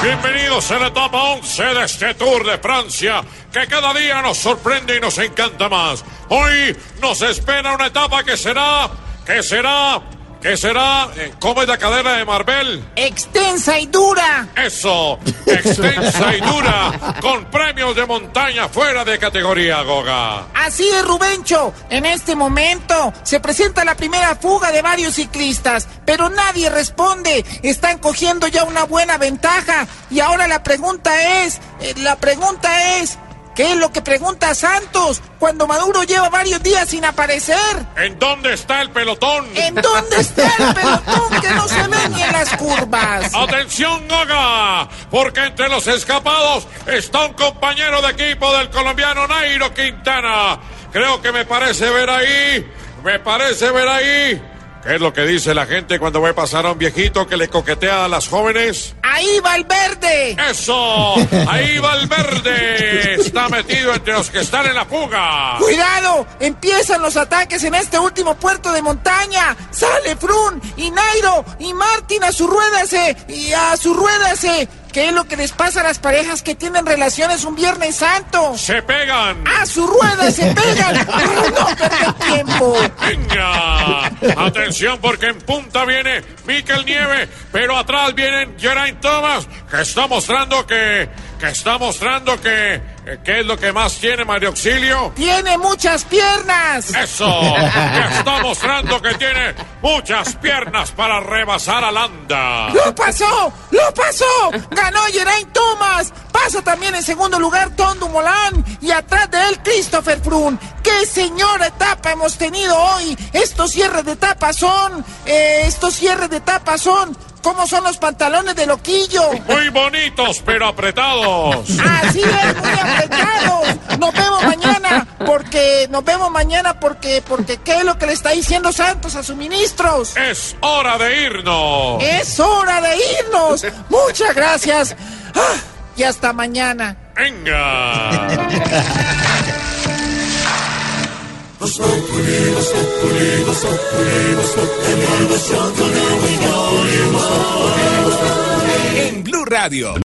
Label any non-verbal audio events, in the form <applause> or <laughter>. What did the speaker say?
Bienvenidos a la etapa 11 de este Tour de Francia, que cada día nos sorprende y nos encanta más. Hoy nos espera una etapa que será, que será ¿Qué será? ¿Cómo es la cadena de Marvel? Extensa y dura. Eso, extensa y dura, con premios de montaña fuera de categoría, Goga. Así es, Rubencho. En este momento se presenta la primera fuga de varios ciclistas, pero nadie responde. Están cogiendo ya una buena ventaja. Y ahora la pregunta es, eh, la pregunta es, ¿Qué es lo que pregunta Santos cuando Maduro lleva varios días sin aparecer? ¿En dónde está el pelotón? ¿En dónde está el pelotón que no se ve ni en las curvas? ¡Atención, Goga! Porque entre los escapados está un compañero de equipo del colombiano Nairo Quintana. Creo que me parece ver ahí, me parece ver ahí ¿Qué es lo que dice la gente cuando ve pasar a un viejito que le coquetea a las jóvenes? ¡Ahí va el verde! ¡Eso! ¡Ahí va el verde! Está metido entre los que están en la fuga. ¡Cuidado! Empiezan los ataques en este último puerto de montaña. Sale Frun y Nairo y Martin a su rueda se y a su rueda se ¿Qué es lo que les pasa a las parejas que tienen relaciones un Viernes Santo? ¡Se pegan! ¡A su rueda se pegan! ¡No tiempo! ¡Venga! Atención porque en punta viene Mikel Nieve, pero atrás vienen Geraint Thomas, que está mostrando que... que está mostrando que ¿Qué es lo que más tiene Mario Auxilio? ¡Tiene muchas piernas! ¡Eso! <laughs> Está mostrando que tiene muchas piernas para rebasar a Landa. ¡Lo pasó! ¡Lo pasó! ¡Ganó Geraint Thomas! Pasa también en segundo lugar Tom Dumoulin y atrás de él Christopher Froome. ¡Qué señora etapa hemos tenido hoy! Estos cierres de etapa son... Eh, estos cierres de etapa son ¿Cómo son los pantalones de loquillo? Muy bonitos, pero apretados. Así es, muy apretados. Nos vemos mañana, porque nos vemos mañana porque porque qué es lo que le está diciendo Santos a sus ministros. Es hora de irnos. Es hora de irnos. Muchas gracias. Ah, y hasta mañana. Venga. Radio.